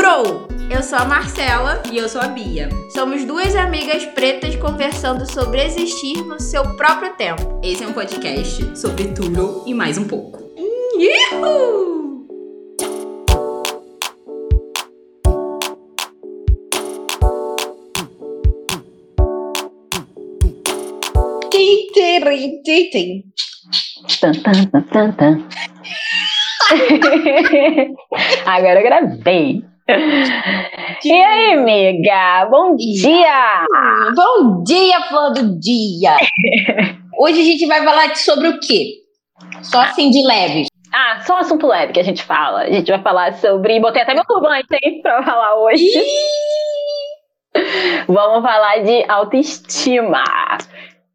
Turou! Eu sou a Marcela e eu sou a Bia. Somos duas amigas pretas conversando sobre existir no seu próprio tempo. Esse é um podcast sobre tudo e mais um pouco. Uhul! Tan, tan, tan, tan, tan. Agora eu gravei. E aí, amiga? Bom dia! Bom dia, flor do dia! Hoje a gente vai falar sobre o quê? Só assim de leve. Ah, só um assunto leve que a gente fala. A gente vai falar sobre. Botei até meu turbante, hein, pra falar hoje. Vamos falar de autoestima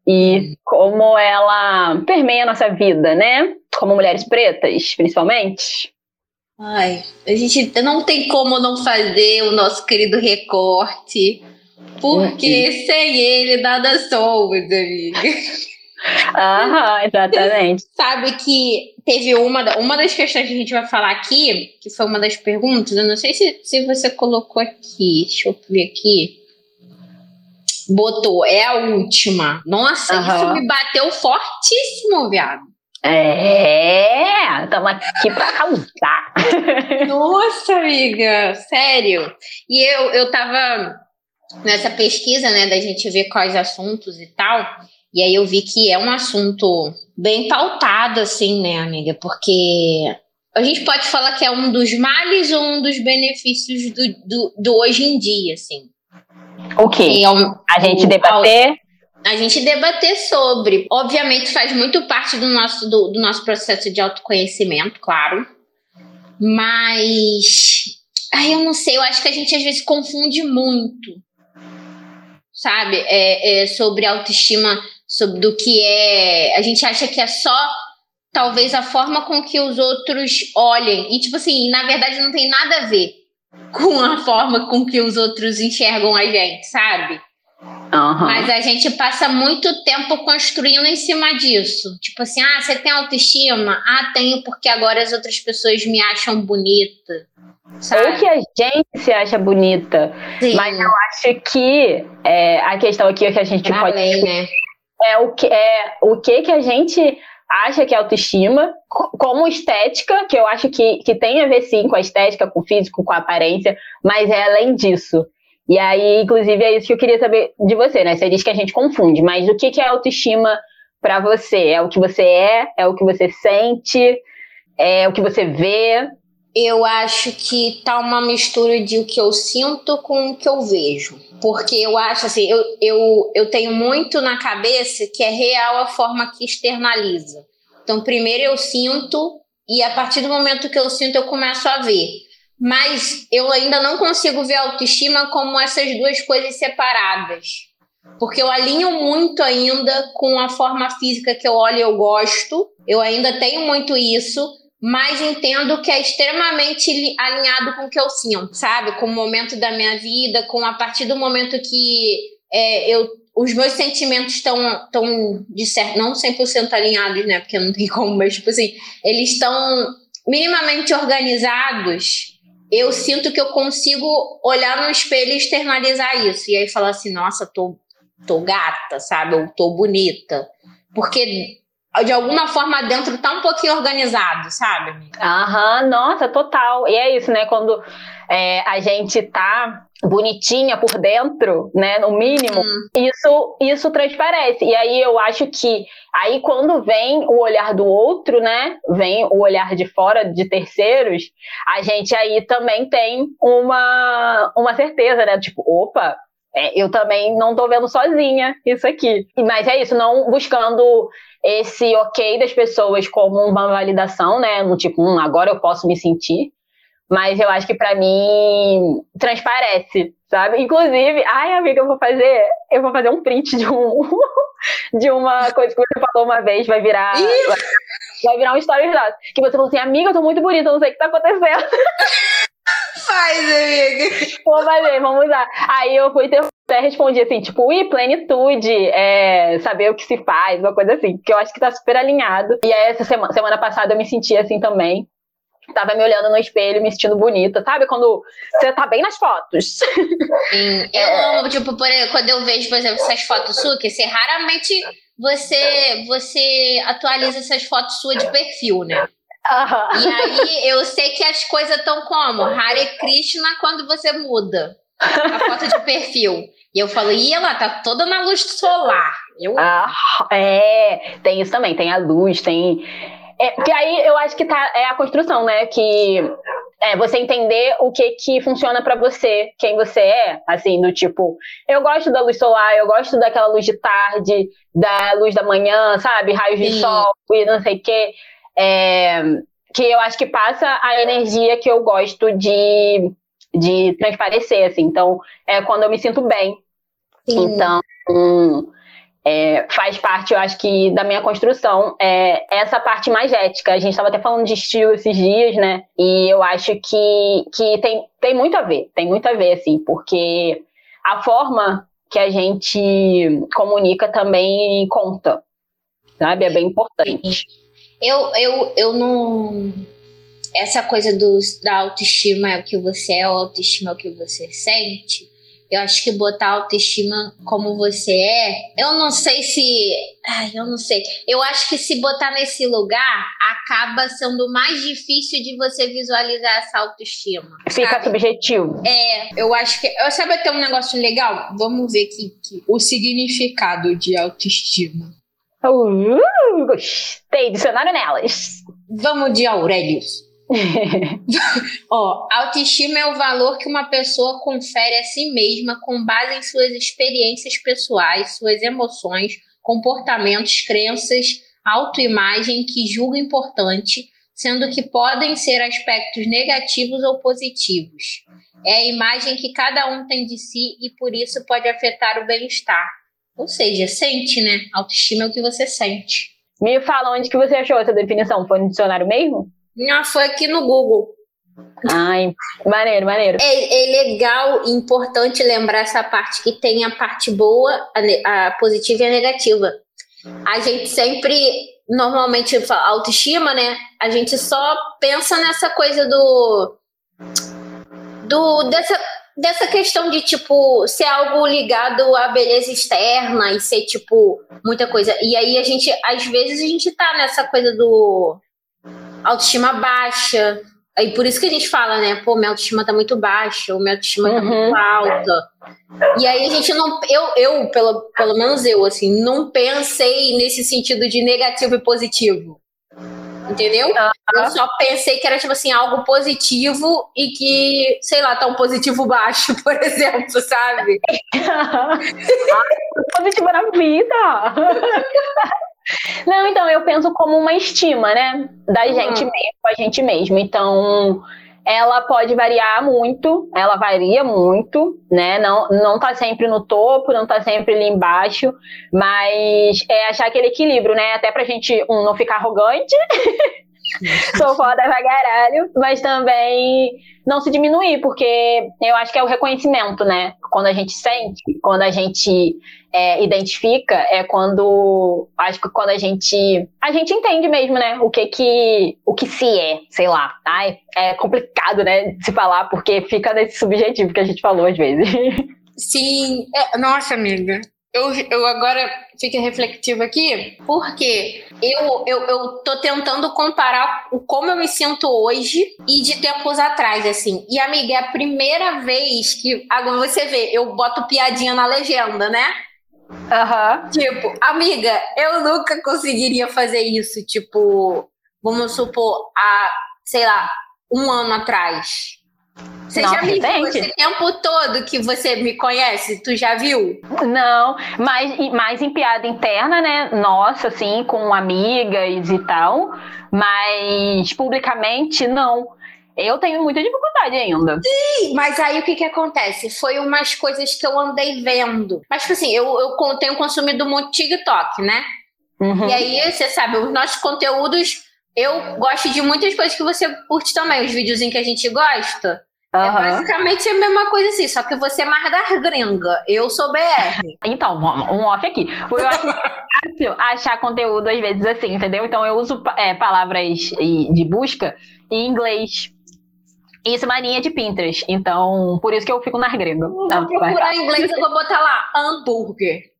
e como ela permeia a nossa vida, né? Como mulheres pretas, principalmente. Ai, a gente não tem como não fazer o nosso querido recorte, porque uhum. sem ele nada somos, amiga. Aham, exatamente. Sabe que teve uma, uma das questões que a gente vai falar aqui, que foi uma das perguntas, eu não sei se, se você colocou aqui, deixa eu ver aqui. Botou, é a última. Nossa, uhum. isso me bateu fortíssimo, viado. É, estamos aqui para causar. Nossa, amiga, sério. E eu, eu tava nessa pesquisa, né, da gente ver quais assuntos e tal, e aí eu vi que é um assunto bem pautado, assim, né, amiga, porque a gente pode falar que é um dos males ou um dos benefícios do, do, do hoje em dia, assim. O que? É um, a gente debater? A gente debater sobre. Obviamente faz muito parte do nosso, do, do nosso processo de autoconhecimento, claro. Mas. Ai, eu não sei, eu acho que a gente às vezes confunde muito. Sabe? É, é sobre autoestima, sobre do que é. A gente acha que é só talvez a forma com que os outros olhem. E, tipo assim, na verdade não tem nada a ver com a forma com que os outros enxergam a gente, sabe? Uhum. Mas a gente passa muito tempo construindo em cima disso. Tipo assim, ah, você tem autoestima? Ah, tenho porque agora as outras pessoas me acham bonita. Sabe? Ou que a gente se acha bonita. Sim. Mas eu acho que é, a questão aqui é que a gente pra pode. Além, né? É o que, é o que, que a gente acha que é autoestima, como estética, que eu acho que, que tem a ver sim com a estética, com o físico, com a aparência, mas é além disso. E aí, inclusive, é isso que eu queria saber de você, né? Você diz que a gente confunde, mas o que, que é autoestima para você? É o que você é? É o que você sente? É o que você vê? Eu acho que tá uma mistura de o que eu sinto com o que eu vejo. Porque eu acho assim, eu, eu, eu tenho muito na cabeça que é real a forma que externaliza. Então, primeiro eu sinto, e a partir do momento que eu sinto, eu começo a ver. Mas eu ainda não consigo ver autoestima como essas duas coisas separadas. Porque eu alinho muito ainda com a forma física que eu olho e eu gosto. Eu ainda tenho muito isso, mas entendo que é extremamente alinhado com o que eu sinto, sabe? Com o momento da minha vida, com a partir do momento que é, eu, os meus sentimentos estão tão de certo, não 100% alinhados, né? Porque não tem como, mas tipo assim, eles estão minimamente organizados eu sinto que eu consigo olhar no espelho e externalizar isso. E aí falar assim, nossa, tô, tô gata, sabe? Ou tô bonita. Porque de alguma forma dentro tá um pouquinho organizado, sabe? Aham, nossa, total. E é isso, né? Quando é, a gente tá bonitinha por dentro, né, no mínimo, hum. isso isso transparece. E aí eu acho que aí quando vem o olhar do outro, né, vem o olhar de fora de terceiros, a gente aí também tem uma uma certeza, né, tipo, opa, é, eu também não tô vendo sozinha isso aqui. Mas é isso, não buscando esse ok das pessoas como uma validação, né, no tipo, hum, agora eu posso me sentir, mas eu acho que para mim transparece, sabe? Inclusive, ai, amiga, eu vou fazer, eu vou fazer um print de um de uma coisa que você falou uma vez, vai virar vai, vai, virar um story nosso, que você falou assim, amiga, eu tô muito bonita, não sei o que tá acontecendo. Faz, amiga. Vou fazer, vamos usar. Aí eu fui ter, até respondi assim, tipo, e plenitude, é, saber o que se faz, uma coisa assim, que eu acho que tá super alinhado. E aí essa semana, semana passada eu me senti assim também. Tava me olhando no espelho, me sentindo bonita, sabe? Quando você tá bem nas fotos. Sim, eu amo, tipo, por quando eu vejo, por exemplo, essas fotos suas, que você raramente você, você atualiza essas fotos suas de perfil, né? Aham. E aí eu sei que as coisas estão como? Hare Krishna quando você muda a foto de perfil. E eu falo, ih, ela tá toda na luz solar. Eu Ah, é, tem isso também, tem a luz, tem. É, que aí eu acho que tá, é a construção, né? Que é você entender o que que funciona pra você, quem você é, assim, do tipo, eu gosto da luz solar, eu gosto daquela luz de tarde, da luz da manhã, sabe? Raios de Sim. sol e não sei o quê. É, que eu acho que passa a energia que eu gosto de, de transparecer, assim. Então, é quando eu me sinto bem. Sim. Então, hum, é, faz parte, eu acho que, da minha construção, é essa parte mais ética. A gente estava até falando de estilo esses dias, né? E eu acho que, que tem, tem muito a ver, tem muito a ver, assim, porque a forma que a gente comunica também conta, sabe? É bem importante. Eu, eu, eu não. Essa coisa do, da autoestima é o que você é, a autoestima é o que você sente. Eu acho que botar autoestima como você é, eu não sei se. Ai, eu não sei. Eu acho que se botar nesse lugar, acaba sendo mais difícil de você visualizar essa autoestima. Fica sabe? subjetivo. É, eu acho que. Eu sabe até um negócio legal? Vamos ver aqui, aqui. o significado de autoestima. Uh, gostei, dicionário nelas. Vamos de Aurelius. Ó, autoestima é o valor que uma pessoa confere a si mesma com base em suas experiências pessoais, suas emoções, comportamentos, crenças, autoimagem que julga importante, sendo que podem ser aspectos negativos ou positivos. É a imagem que cada um tem de si e por isso pode afetar o bem-estar. Ou seja, sente, né? Autoestima é o que você sente. Me fala onde que você achou essa definição? Foi no dicionário mesmo? Não, foi aqui no Google. Ai, maneiro, maneiro. É, é legal e importante lembrar essa parte que tem a parte boa, a, a positiva e a negativa. A gente sempre, normalmente, autoestima, né? A gente só pensa nessa coisa do. do dessa, dessa questão de, tipo, ser algo ligado à beleza externa e ser, tipo, muita coisa. E aí a gente, às vezes, a gente tá nessa coisa do autoestima baixa. Aí por isso que a gente fala, né? Pô, minha autoestima tá muito baixa, ou minha autoestima tá Uhum. muito alta. E aí a gente não. Eu, eu pelo, pelo menos eu, assim, não pensei nesse sentido de negativo e positivo. Entendeu? Eu só pensei que era, tipo assim, algo positivo e que, sei lá, tá um positivo baixo, por exemplo, sabe? Ai, positiva na vida. Não, então, eu penso como uma estima, né? Da Uhum. gente mesmo, com a gente mesmo. Então, ela pode variar muito, ela varia muito, né? Não, não tá sempre no topo, não tá sempre ali embaixo, mas é achar aquele equilíbrio, né? Até pra gente, um, não ficar arrogante, sou foda pra caralho, mas também não se diminuir, porque eu acho que é o reconhecimento, né? Quando a gente sente, quando a gente é, identifica, é quando acho que quando a gente a gente entende mesmo, né? O que que o que se é, sei lá. Ai, é complicado, né? De se falar porque fica nesse subjetivo que a gente falou às vezes. Sim, é- nossa, amiga. Eu, eu agora fico reflexiva aqui, porque eu, eu, eu tô tentando comparar o como eu me sinto hoje e de tempos atrás, assim. E, amiga, é a primeira vez que. Agora você vê, eu boto piadinha na legenda, né? Aham. Tipo, amiga, eu nunca conseguiria fazer isso, tipo, vamos supor, há, sei lá, um ano atrás. Você Nossa, já me viu esse tempo todo que você me conhece? Tu já viu? Não, mas mais em piada interna, né? Nossa, assim, com amigas e tal. Mas publicamente, não. Eu tenho muita dificuldade ainda. Sim, Mas aí o que que acontece? Foi umas coisas que eu andei vendo. Mas, tipo assim, eu, eu tenho consumido muito TikTok, né? Uhum. E aí, você sabe, os nossos conteúdos, eu gosto de muitas coisas que você curte também. Os videozinhos que a gente gosta. É basicamente a mesma coisa assim, só que você é mais da gringa. Eu sou BR. Então, um off aqui. Eu acho, fácil achar conteúdo às vezes assim, entendeu? Então eu uso é, palavras de busca em inglês. Isso é mania de Pinterest. Então, por isso que eu fico na grega. Vou procurar em inglês, eu vou botar lá hambúrguer.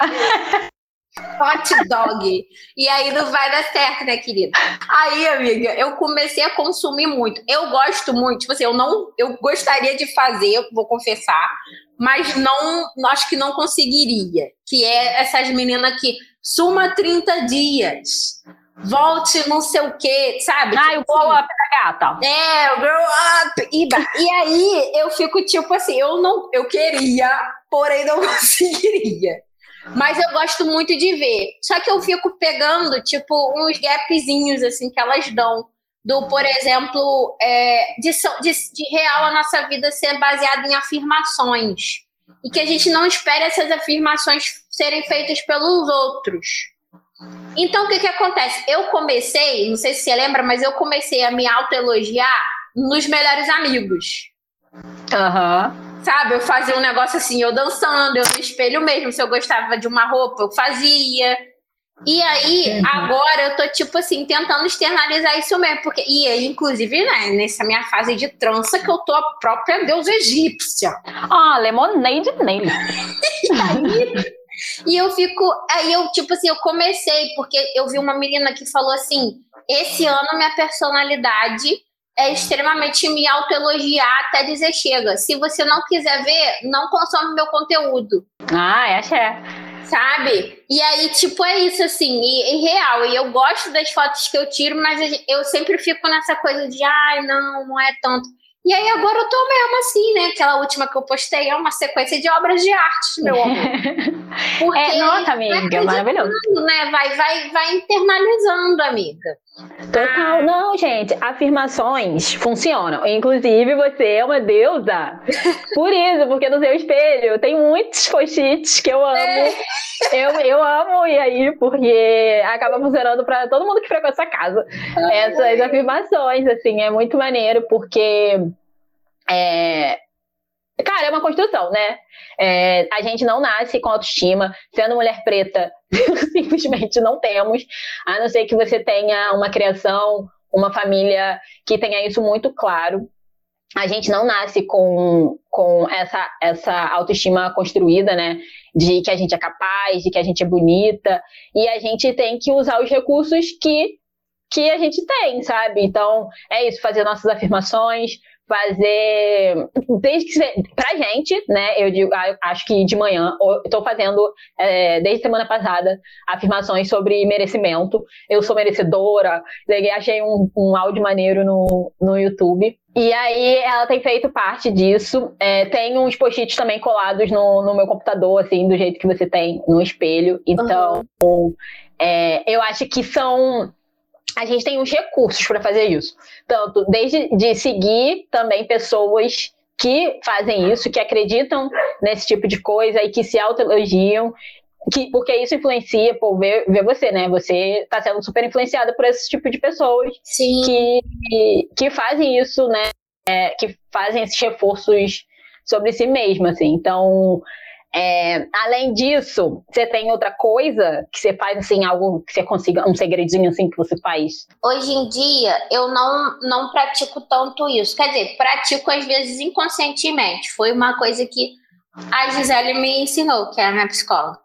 Hot dog. E aí não vai dar certo, né, querida? Aí, amiga, eu comecei a consumir muito. Eu gosto muito, tipo assim, eu não, eu gostaria de fazer, vou confessar, mas não, acho que não conseguiria. Que é essas meninas que suma 30 dias. Volte não sei o quê, sabe? Ah, o glow up da gata. É, o grow up. E, e aí eu fico tipo assim, eu não, eu queria, porém não conseguiria. Mas eu gosto muito de ver. Só que eu fico pegando, tipo, uns gapzinhos, assim, que elas dão. Do, por exemplo, é, de, de, de real a nossa vida ser baseada em afirmações. E que a gente não espere essas afirmações serem feitas pelos outros. Então, o que, que acontece? Eu comecei, não sei se você lembra, mas eu comecei a me autoelogiar nos melhores amigos. Aham. Uhum. Sabe, eu fazia um negócio assim, eu dançando, eu no espelho mesmo. Se eu gostava de uma roupa, eu fazia. E aí, uhum. agora eu tô, tipo assim, tentando externalizar isso mesmo. Porque, e aí, inclusive, né, nessa minha fase de trança, que eu tô a própria deusa egípcia. Ah, lemonade nele. e eu fico. Aí eu, tipo assim, eu comecei, porque eu vi uma menina que falou assim: esse ano minha personalidade é extremamente me autoelogiar até dizer chega. Se você não quiser ver, não consome meu conteúdo. Ah, é axé. Sabe? E aí, tipo, é isso, assim, e, e, real. E eu gosto das fotos que eu tiro, mas eu sempre fico nessa coisa de, ai, não, não é tanto. E aí agora eu tô mesmo assim, né? Aquela última que eu postei é uma sequência de obras de arte, meu amor. Porque é, nossa, amiga, maravilhoso. Né? Vai, vai, vai internalizando, amiga. Total, não, gente, afirmações funcionam. Inclusive, você é uma deusa. Por isso, porque no seu espelho tem muitos post-its que eu amo. É. Eu, eu amo, e aí, porque acaba funcionando para todo mundo que frequenta essa casa. Essas afirmações, assim, é muito maneiro, porque. É, Cara, é uma construção, né? É, a gente não nasce com autoestima. Sendo mulher preta, simplesmente não temos. A não ser que você tenha uma criação, uma família que tenha isso muito claro. A gente não nasce com, com essa, essa autoestima construída, né? De que a gente é capaz, de que a gente é bonita. E a gente tem que usar os recursos que, que a gente tem, sabe? Então, é isso, fazer nossas afirmações, fazer desde que pra gente, né? Eu digo, ah, acho que de manhã estou fazendo é, desde semana passada afirmações sobre merecimento. Eu sou merecedora. Achei um, um áudio maneiro no, no YouTube. E aí ela tem feito parte disso. É, tem uns post-its também colados no, no meu computador, assim, do jeito que você tem no espelho. Então, uhum. é, eu acho que são a gente tem os recursos para fazer isso. Tanto desde de seguir também pessoas que fazem isso, que acreditam nesse tipo de coisa e que se autoelogiam, que, porque isso influencia, por ver, ver você, né? Você está sendo super influenciada por esse tipo de pessoas que, que, que fazem isso, né? É, que fazem esses reforços sobre si mesma, assim. Então, é, além disso, você tem outra coisa que você faz, assim, algo que você consiga, um segredinho, assim, que você faz? Hoje em dia, eu não, não pratico tanto isso. Quer dizer, pratico às vezes inconscientemente. Foi uma coisa que a Gisele me ensinou, que é a minha psicóloga.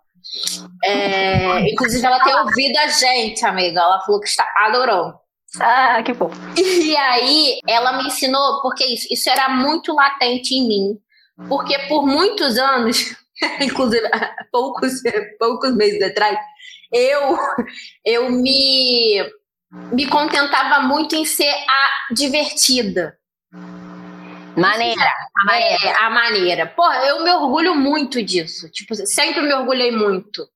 É, inclusive, ela tem ouvido a gente, amiga. Ela falou que está adorou. Ah, que bom. E aí, ela me ensinou, porque isso, isso era muito latente em mim. Porque por muitos anos inclusive há poucos, poucos meses atrás, eu, eu me, me contentava muito em ser a divertida. Maneira. A maneira. É, a maneira. Porra, eu me orgulho muito disso. Tipo, sempre me orgulhei muito.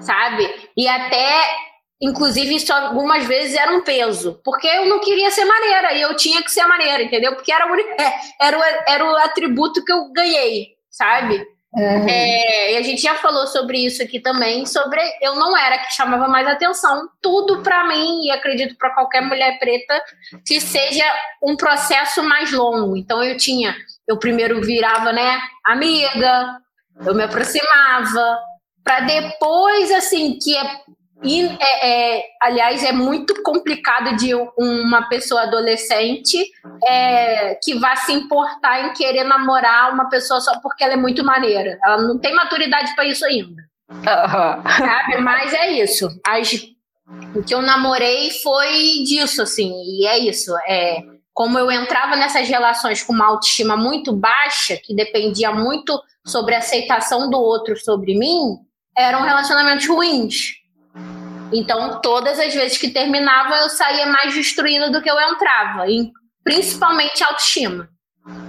Sabe? E até, inclusive, isso algumas vezes era um peso. Porque eu não queria ser maneira. E eu tinha que ser maneira, entendeu? Porque era, era, o, era o atributo que eu ganhei, sabe? Uhum. É, e a gente já falou sobre isso aqui também, sobre eu não era que chamava mais atenção. Tudo para mim, e acredito para qualquer mulher preta, que seja um processo mais longo. Então eu tinha, eu primeiro virava, né, amiga, eu me aproximava, para depois, assim, que é, é, é, aliás, é muito complicado de uma pessoa adolescente é, que vá se importar em querer namorar uma pessoa só porque ela é muito maneira. Ela não tem maturidade para isso ainda. Uhum. Sabe? Mas é isso. As, o que eu namorei foi disso, assim, e é isso. É, como eu entrava nessas relações com uma autoestima muito baixa, que dependia muito sobre a aceitação do outro sobre mim, eram relacionamentos ruins. Então, todas as vezes que terminava, eu saía mais destruída do que eu entrava, e principalmente autoestima.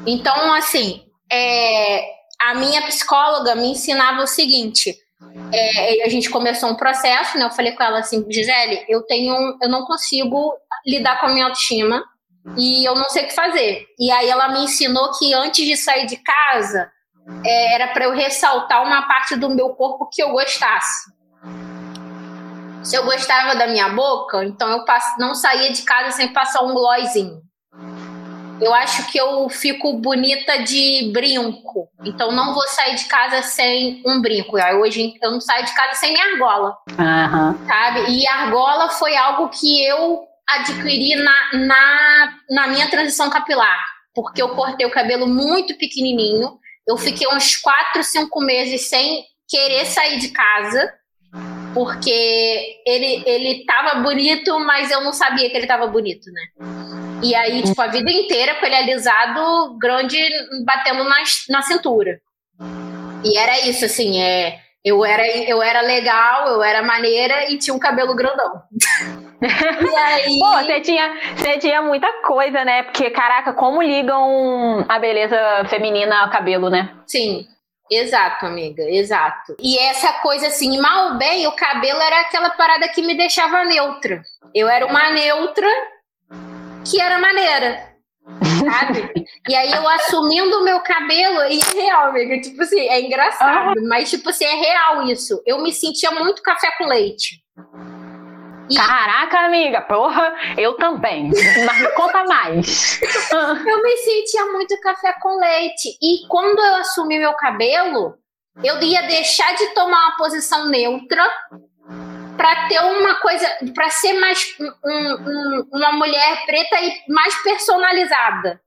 Então, assim, é, a minha psicóloga me ensinava o seguinte: é, a gente começou um processo, né? Eu falei com ela assim, Gisele, eu tenho, eu não consigo lidar com a minha autoestima e eu não sei o que fazer. E aí ela me ensinou que antes de sair de casa é, era para eu ressaltar uma parte do meu corpo que eu gostasse. Se eu gostava da minha boca, então eu não saía de casa sem passar um glossinho. Eu acho que eu fico bonita de brinco. Então não vou sair de casa sem um brinco. Hoje eu não saio de casa sem minha argola. Uhum. Sabe? E argola foi algo que eu adquiri na, na, na minha transição capilar. Porque eu cortei o cabelo muito pequenininho. Eu fiquei uns 4, 5 meses sem querer sair de casa porque ele ele tava bonito, mas eu não sabia que ele tava bonito, né? E aí, tipo, a vida inteira com ele alisado, grande, batendo na, na cintura. E era isso, assim, é, eu, era, eu era legal, eu era maneira e tinha um cabelo grandão. e aí... Pô, você tinha, você tinha muita coisa, né? Porque, caraca, como ligam a beleza feminina ao cabelo, né? Sim. Exato, amiga, exato. E essa coisa assim, mal ou bem, o cabelo era aquela parada que me deixava neutra. Eu era uma neutra que era maneira. Sabe? e aí eu assumindo o meu cabelo, e é real, amiga. Tipo assim, é engraçado, mas tipo assim, é real isso. Eu me sentia muito café com leite. E... Caraca, amiga, porra, eu também. Mas me conta mais. eu me sentia muito café com leite. E quando eu assumi meu cabelo, eu ia deixar de tomar uma posição neutra para ter uma coisa, para ser mais um, um, uma mulher preta e mais personalizada.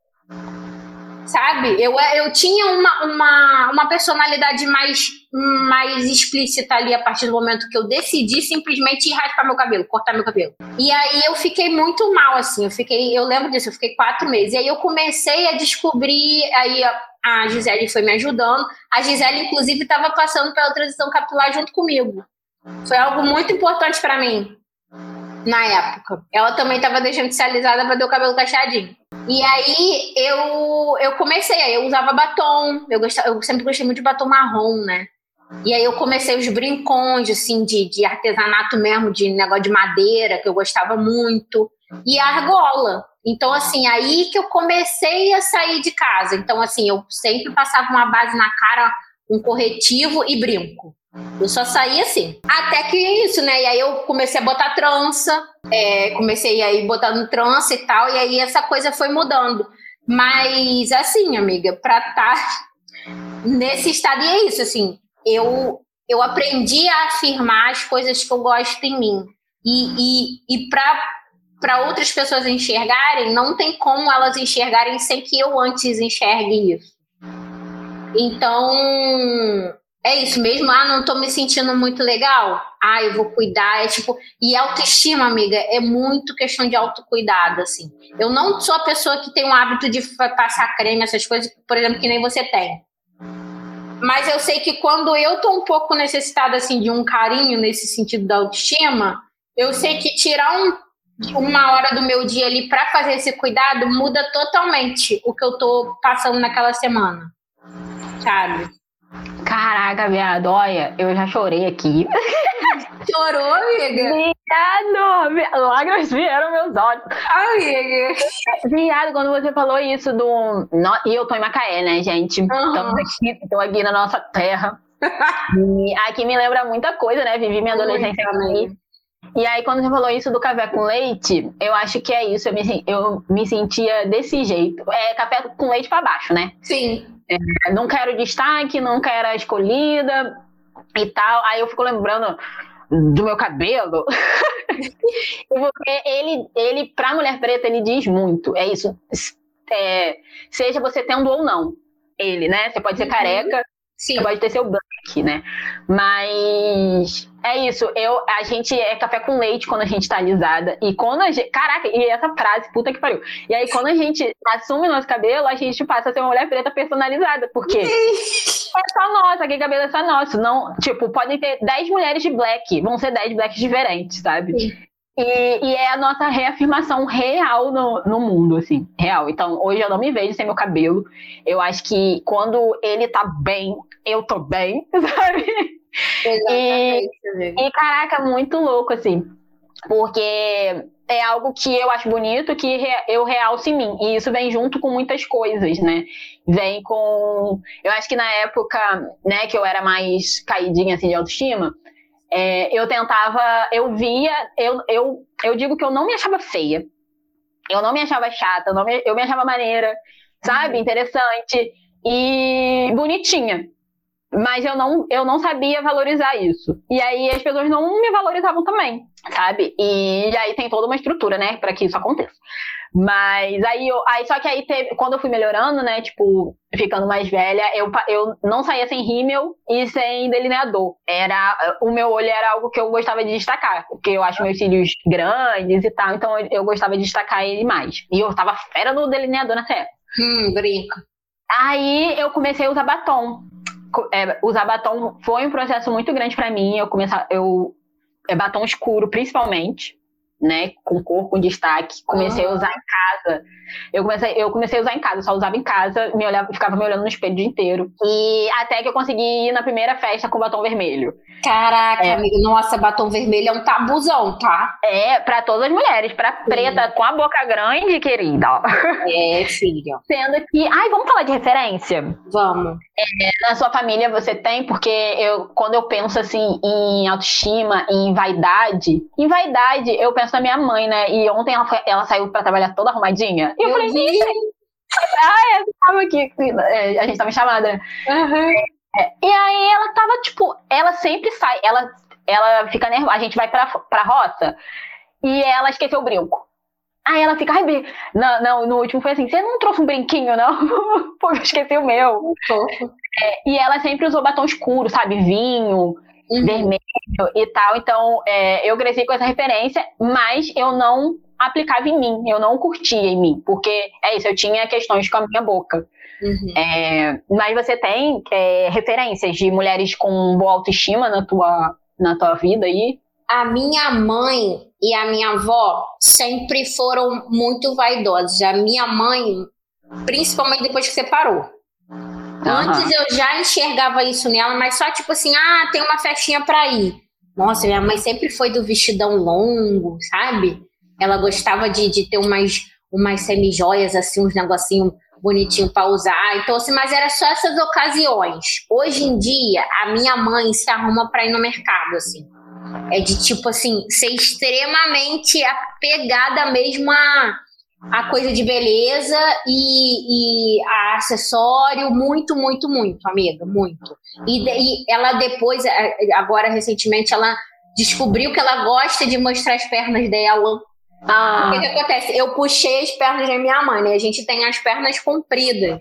Sabe? Eu, eu tinha uma, uma, uma personalidade mais, mais explícita ali a partir do momento que eu decidi simplesmente raspar meu cabelo, cortar meu cabelo. E aí eu fiquei muito mal, assim. Eu fiquei, eu lembro disso, eu fiquei quatro meses. E aí eu comecei a descobrir, aí a, a Gisele foi me ajudando. A Gisele, inclusive, estava passando pela transição capilar junto comigo. Foi algo muito importante para mim na época. Ela também estava deixando de ser alisada para ter o cabelo cacheadinho. E aí eu, eu comecei, eu usava batom, eu, gostava, eu sempre gostei muito de batom marrom, né? E aí eu comecei os brincões, assim, de, de artesanato mesmo, de negócio de madeira, que eu gostava muito. E a argola. Então, assim, aí que eu comecei a sair de casa. Então, assim, eu sempre passava uma base na cara, um corretivo e brinco. Eu só saí assim. Até que isso, né? E aí eu comecei a botar trança, é, comecei aí botando trança e tal, e aí essa coisa foi mudando. Mas assim, amiga, pra estar tá nesse estado, e é isso, assim, eu, eu aprendi a afirmar as coisas que eu gosto em mim. E, e, e para outras pessoas enxergarem, não tem como elas enxergarem sem que eu antes enxergue isso. Então, é isso mesmo? Ah, não tô me sentindo muito legal? Ah, eu vou cuidar. É tipo, e autoestima, amiga, é muito questão de autocuidado, assim. Eu não sou a pessoa que tem o hábito de passar creme, essas coisas, por exemplo, que nem você tem. Mas eu sei que quando eu tô um pouco necessitada, assim, de um carinho nesse sentido da autoestima, eu sei que tirar um, uma hora do meu dia ali para fazer esse cuidado muda totalmente o que eu tô passando naquela semana. Sabe? Caraca, viado, olha, eu já chorei aqui. Chorou, amiga? Viado, lágrimas vieram meus olhos. Amiga. Viado, quando você falou isso do. E eu tô em Macaé, né, gente? Estamos uhum. aqui, tô aqui na nossa terra. e aqui me lembra muita coisa, né? Vivi minha adolescência aqui. E aí, quando você falou isso do café com leite, eu acho que é isso. Eu me, eu me sentia desse jeito. É café com leite para baixo, né? Sim. É, não quero destaque, não quero a escolhida. e tal. Aí eu fico lembrando do meu cabelo. Ele, ele, pra mulher preta, ele diz muito. É isso. É, seja você tendo ou não ele, né? Você pode ser uhum. careca, Sim. você pode ter seu black, né? Mas é isso, eu, a gente é café com leite quando a gente tá alisada. E quando a gente. Caraca, e essa frase, puta que pariu. E aí, quando a gente assume nosso cabelo, a gente passa a ser uma mulher preta personalizada. Porque é só nossa, aquele cabelo é só nosso. Não, tipo, podem ter 10 mulheres de black, vão ser 10 blacks diferentes, sabe? E, e, é a nossa reafirmação real no, no mundo, assim, real. Então, hoje eu não me vejo sem meu cabelo. Eu acho que quando ele tá bem, eu tô bem, sabe? Exatamente. E, e, caraca, muito louco, assim. Porque é algo que eu acho bonito, que eu realço em mim. E isso vem junto com muitas coisas, né? Vem com. Eu acho que na época, né, que eu era mais caidinha assim de autoestima, é, eu tentava, eu via, eu, eu, eu digo que eu não me achava feia. Eu não me achava chata, eu, não me, eu me achava maneira, sabe? Uhum. Interessante e bonitinha mas eu não, eu não sabia valorizar isso. E aí as pessoas não me valorizavam também, sabe? E, e aí tem toda uma estrutura, né, para que isso aconteça. Mas aí, eu, aí só que aí teve, quando eu fui melhorando, né, tipo, ficando mais velha, eu, eu não saía sem rímel e sem delineador. Era, o meu olho era algo que eu gostava de destacar, porque eu acho meus cílios grandes e tal, então eu, eu gostava de destacar ele mais. E eu tava fera no delineador nessa época. Hum, brinca. Aí eu comecei a usar batom é, usar batom foi um processo muito grande para mim. Eu começar, eu é batom escuro principalmente, né, com cor, com destaque. Comecei a usar em casa. Eu comecei, eu comecei a usar em casa, só usava em casa, me olhava, ficava me olhando no espelho o dia inteiro. E até que eu consegui ir na primeira festa com batom vermelho. Caraca, é. amiga, nossa, batom vermelho é um tabuzão, tá? É, para todas as mulheres, pra preta com a boca grande, querida. É, filha. Sendo que, ai, vamos falar de referência? Vamos. É, na sua família você tem, porque eu, quando eu penso assim em autoestima, em vaidade, em vaidade, eu penso na minha mãe, né? E ontem ela, foi, ela saiu para trabalhar toda arrumadinha. E eu, eu falei, vi. ah, é, tava aqui, é, a gente tava chamada, né? Uhum. É, e aí ela tava, tipo, ela sempre sai, ela, ela fica nervosa, a gente vai pra, pra roça e ela esqueceu o brinco. Aí ela fica, ai, não, não, no último foi assim, você não trouxe um brinquinho, não? Pô, eu esqueci o meu. É, e ela sempre usou batom escuro, sabe? Vinho, uhum. vermelho e tal. Então, é, eu cresci com essa referência, mas eu não aplicava em mim, eu não curtia em mim, porque é isso, eu tinha questões com a minha boca. Uhum. É, mas você tem é, referências de mulheres com boa autoestima na tua, na tua vida aí? A minha mãe e a minha avó sempre foram muito vaidosas. A minha mãe, principalmente depois que separou. Uhum. Antes eu já enxergava isso nela, mas só tipo assim, ah, tem uma festinha pra ir. Nossa, minha mãe sempre foi do vestidão longo, sabe? Ela gostava de, de ter umas, umas semi-joias, assim, uns negocinhos bonitinho para usar. Então, assim, mas era só essas ocasiões. Hoje em dia, a minha mãe se arruma para ir no mercado, assim. É de tipo assim, ser extremamente apegada mesmo a, a coisa de beleza e, e a acessório, muito, muito, muito, amiga, muito. E, e ela depois, agora recentemente, ela descobriu que ela gosta de mostrar as pernas dela ah. O que, que, acontece? Eu puxei as pernas da minha mãe, né? A gente tem as pernas compridas.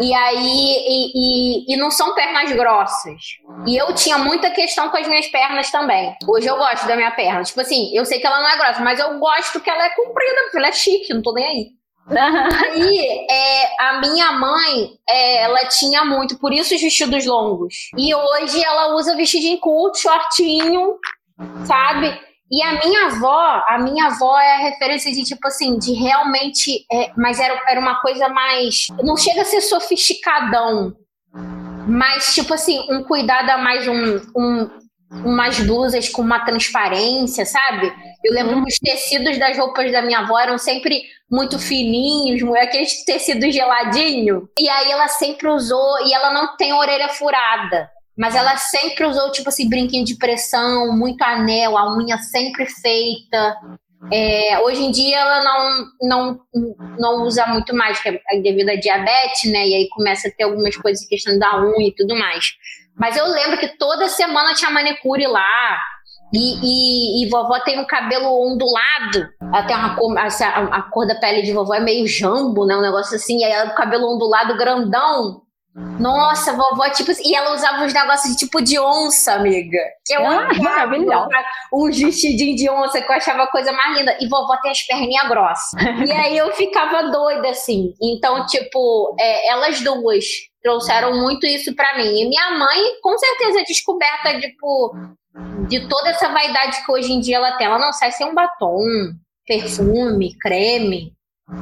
E aí, e, e, e, não são pernas grossas. E eu tinha muita questão com as minhas pernas também. Hoje eu gosto da minha perna. Tipo assim, eu sei que ela não é grossa, mas eu gosto que ela é comprida, porque ela é chique, não tô nem aí. Aí, é, a minha mãe, é, ela tinha muito, por isso os vestidos longos. E hoje ela usa vestidinho curto, shortinho, sabe? E a minha avó, a minha avó é a referência de tipo assim, de realmente. É, mas era, era uma coisa mais. Não chega a ser sofisticadão, mas tipo assim, um cuidado a mais, um, um, umas blusas com uma transparência, sabe? Eu lembro que os tecidos das roupas da minha avó eram sempre muito fininhos, aqueles tecidos geladinho. E aí ela sempre usou, e ela não tem orelha furada. Mas ela sempre usou, tipo assim, brinquinho de pressão, muito anel, a unha sempre feita. É, hoje em dia ela não, não, não usa muito mais, é devido à diabetes, né? E aí começa a ter algumas coisas em questão da unha e tudo mais. Mas eu lembro que toda semana tinha manicure lá. E, e, e, vovó tem um cabelo ondulado. Tem uma cor, a, a, cor da pele de vovó é meio jambo, né? Um negócio assim. E aí ela o cabelo ondulado grandão. Nossa, vovó, tipo. E ela usava uns negócios de tipo de onça, amiga. Que eu ah, maravilhoso. Um vestidinho de onça que eu achava a coisa mais linda. E vovó tem as perninhas grossas. e aí eu ficava doida, assim. Então, tipo, é, elas duas trouxeram muito isso para mim. E minha mãe, com certeza, descoberta, tipo, de toda essa vaidade que hoje em dia ela tem. Ela não sai sem um batom, perfume, creme,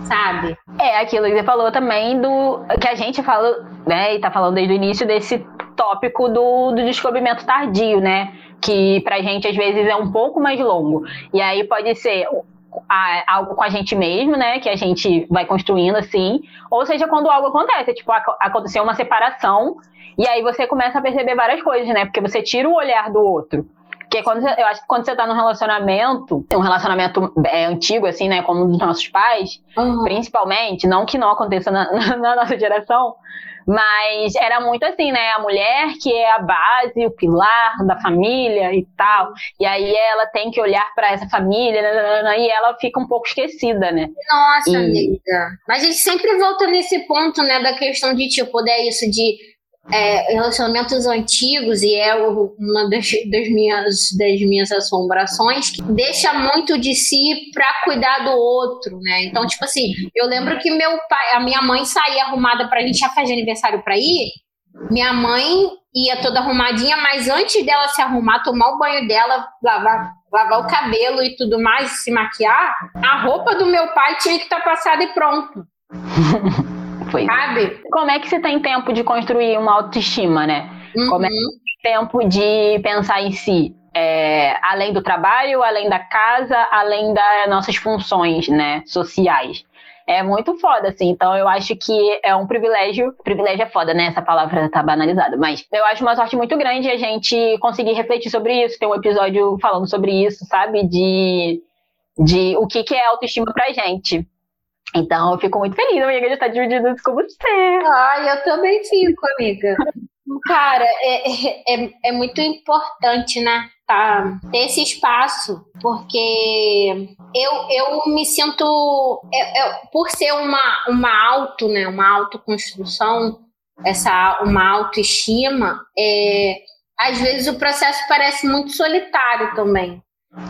sabe? É aquilo que você falou também do que a gente fala, né, e tá falando desde o início desse tópico do, do descobrimento tardio, né? Que pra gente às vezes é um pouco mais longo. E aí pode ser algo com a gente mesmo, né? Que a gente vai construindo assim. Ou seja, quando algo acontece, tipo, aconteceu uma separação, e aí você começa a perceber várias coisas, né? Porque você tira o olhar do outro. Porque quando você, eu acho que quando você tá num relacionamento, um relacionamento é, antigo, assim, né? Como um dos nossos pais, uhum. principalmente, não que não aconteça na, na, na nossa geração, mas era muito assim, né? A mulher que é a base, o pilar da família e tal. E aí ela tem que olhar para essa família e ela fica um pouco esquecida, né? Nossa, e... amiga. Mas a gente sempre volta nesse ponto, né? Da questão de, tipo, é isso de é, relacionamentos antigos e é uma das, das, minhas, das minhas assombrações que deixa muito de si para cuidar do outro, né? Então, tipo assim, eu lembro que meu pai, a minha mãe saía arrumada pra gente já fazer aniversário pra ir. Minha mãe ia toda arrumadinha, mas antes dela se arrumar, tomar o banho dela, lavar, lavar o cabelo e tudo mais, se maquiar, a roupa do meu pai tinha que estar tá passada e pronto. Foi. Sabe? Como é que você tem tempo de construir uma autoestima, né? Uhum. Como é que você tem tempo de pensar em si? É, além do trabalho, além da casa, além das nossas funções, né, sociais. É muito foda, assim. Então, eu acho que é um privilégio. Privilégio é foda, né? Essa palavra tá banalizada. Mas eu acho uma sorte muito grande a gente conseguir refletir sobre isso. Ter um episódio falando sobre isso, sabe? De, de o que, que é autoestima pra gente. Então, eu fico muito feliz, amiga, de estar dividindo isso com você. Ai, eu também fico, amiga. Cara, é, é, é muito importante, né? Tá, ter esse espaço, porque eu, eu me sinto, eu, eu, por ser uma, uma auto, né, uma autoconstrução, essa, uma autoestima, é, às vezes o processo parece muito solitário também,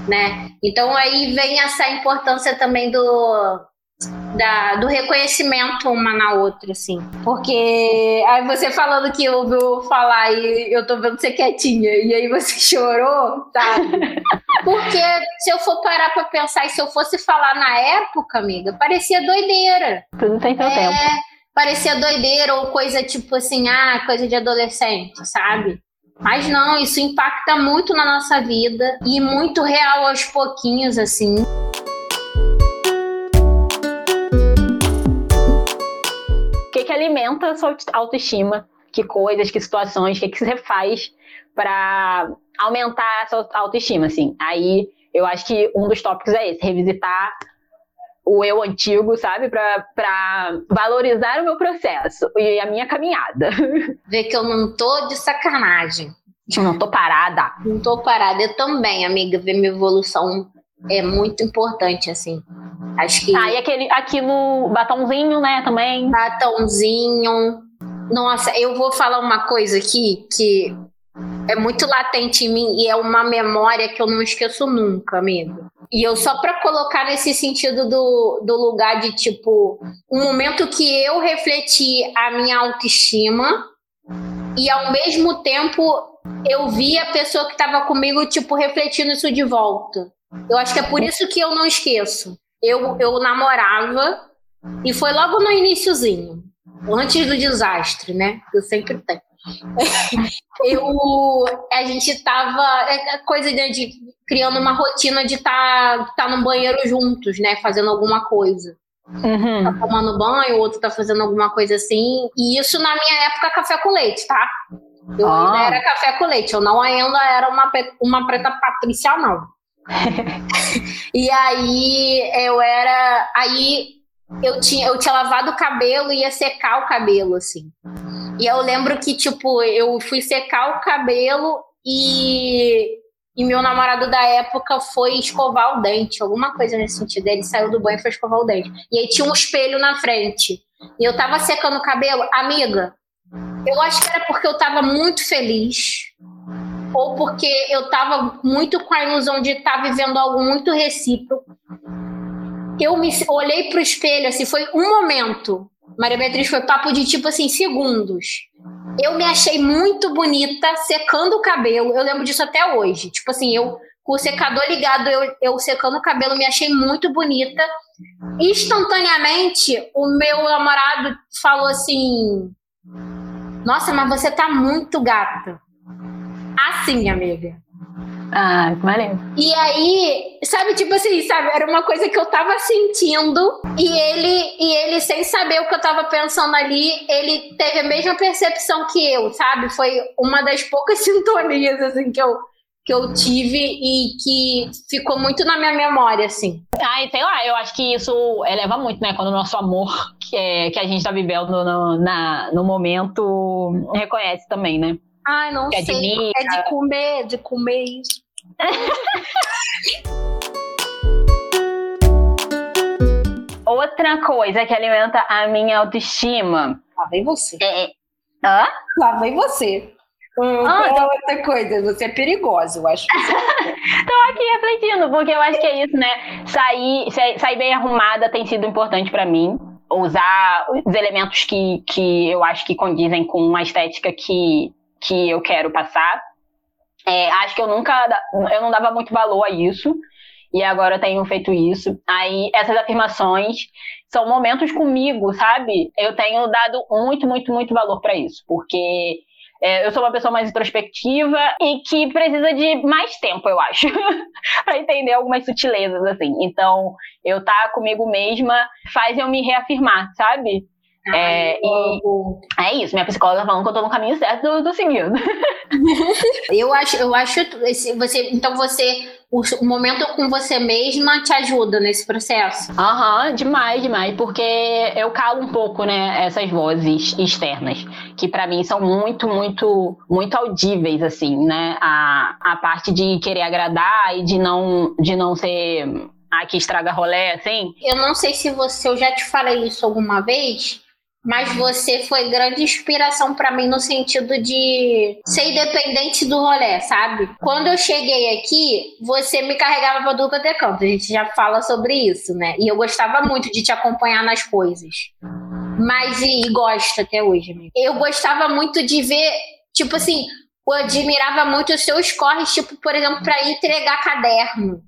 né? Então aí vem essa importância também do, da, do reconhecimento uma na outra, assim. Porque aí você falando que ouviu falar e eu tô vendo você quietinha, e aí você chorou, sabe? Porque se eu for parar pra pensar, e se eu fosse falar na época, amiga, parecia doideira. Tudo tem seu é, tempo. Parecia doideira ou coisa tipo assim, ah, coisa de adolescente, sabe? Mas não, isso impacta muito na nossa vida e muito real aos pouquinhos, assim. Alimenta a sua autoestima, que coisas, que situações, o que, que você faz para aumentar a sua autoestima, assim. Aí eu acho que um dos tópicos é esse, revisitar o eu antigo, sabe? Para valorizar o meu processo e a minha caminhada. Ver que eu não tô de sacanagem. Não tô parada. Não tô parada. Eu também, amiga, ver minha evolução é muito importante, assim. Acho que. Ah, e aquele, aquilo, batonzinho, né, também. Batonzinho. Nossa, eu vou falar uma coisa aqui que é muito latente em mim e é uma memória que eu não esqueço nunca, amigo. E eu só para colocar nesse sentido do, do lugar de tipo, um momento que eu refleti a minha autoestima e ao mesmo tempo eu vi a pessoa que estava comigo, tipo, refletindo isso de volta. Eu acho que é por isso que eu não esqueço. Eu, eu namorava e foi logo no iníciozinho, antes do desastre, né? Eu sempre tenho. eu, a gente tava, é, é coisa de, de criando uma rotina de estar tá, tá no banheiro juntos, né? Fazendo alguma coisa. Uhum. Tá tomando banho, o outro tá fazendo alguma coisa assim. E isso na minha época café com leite, tá? Eu ah. ainda era café com leite, eu não ainda era uma, uma preta patrícia, não. e aí eu era. Aí eu tinha, eu tinha lavado o cabelo e ia secar o cabelo, assim. E eu lembro que, tipo, eu fui secar o cabelo e, e meu namorado da época foi escovar o dente, alguma coisa nesse sentido. Ele saiu do banho e foi escovar o dente. E aí tinha um espelho na frente. E eu tava secando o cabelo. Amiga, eu acho que era porque eu tava muito feliz. Ou porque eu tava muito com a ilusão de estar tá vivendo algo muito recíproco. Eu me olhei pro espelho, assim, foi um momento. Maria Beatriz foi papo de tipo assim, segundos. Eu me achei muito bonita secando o cabelo. Eu lembro disso até hoje. Tipo assim, eu com o secador ligado, eu, eu secando o cabelo, me achei muito bonita. Instantaneamente, o meu namorado falou assim: Nossa, mas você tá muito gata. Assim, amiga. Ah, maneiro. E aí, sabe, tipo assim, sabe, era uma coisa que eu tava sentindo e ele, e ele sem saber o que eu tava pensando ali, ele teve a mesma percepção que eu, sabe? Foi uma das poucas sintonias, assim, que eu, que eu tive e que ficou muito na minha memória, assim. Ai, sei lá, eu acho que isso eleva muito, né? Quando o nosso amor que, é, que a gente tá vivendo no, na, no momento reconhece também, né? Ai, não que sei. Admira. É de comer, de comer isso. Outra coisa que alimenta a minha autoestima. Lá vem você. É... Hã? Lá vem você. Hum, ah, então... outra coisa, você é perigosa, eu acho. Tô aqui refletindo, porque eu acho que é isso, né? Sair, sair bem arrumada tem sido importante para mim. Usar os elementos que, que eu acho que condizem com uma estética que, que eu quero passar. É, acho que eu nunca, eu não dava muito valor a isso, e agora eu tenho feito isso. Aí, essas afirmações são momentos comigo, sabe? Eu tenho dado muito, muito, muito valor para isso, porque é, eu sou uma pessoa mais introspectiva e que precisa de mais tempo, eu acho, para entender algumas sutilezas, assim. Então, eu estar tá comigo mesma faz eu me reafirmar, sabe? É, e é isso, minha psicóloga falando que eu tô no caminho certo, eu tô seguindo. eu acho, eu acho você, então você o, o momento com você mesma te ajuda nesse processo. Aham, uhum, demais, demais, porque eu calo um pouco, né, essas vozes externas, que para mim são muito, muito, muito audíveis, assim, né, a, a parte de querer agradar e de não, de não ser a que estraga rolé, assim. Eu não sei se você, eu já te falei isso alguma vez, mas você foi grande inspiração para mim no sentido de ser independente do rolê, sabe? Quando eu cheguei aqui, você me carregava para dupla de canto. A gente já fala sobre isso, né? E eu gostava muito de te acompanhar nas coisas. Mas e, e gosto até hoje. Amigo. Eu gostava muito de ver, tipo assim, eu admirava muito os seus corres, tipo, por exemplo, para entregar caderno.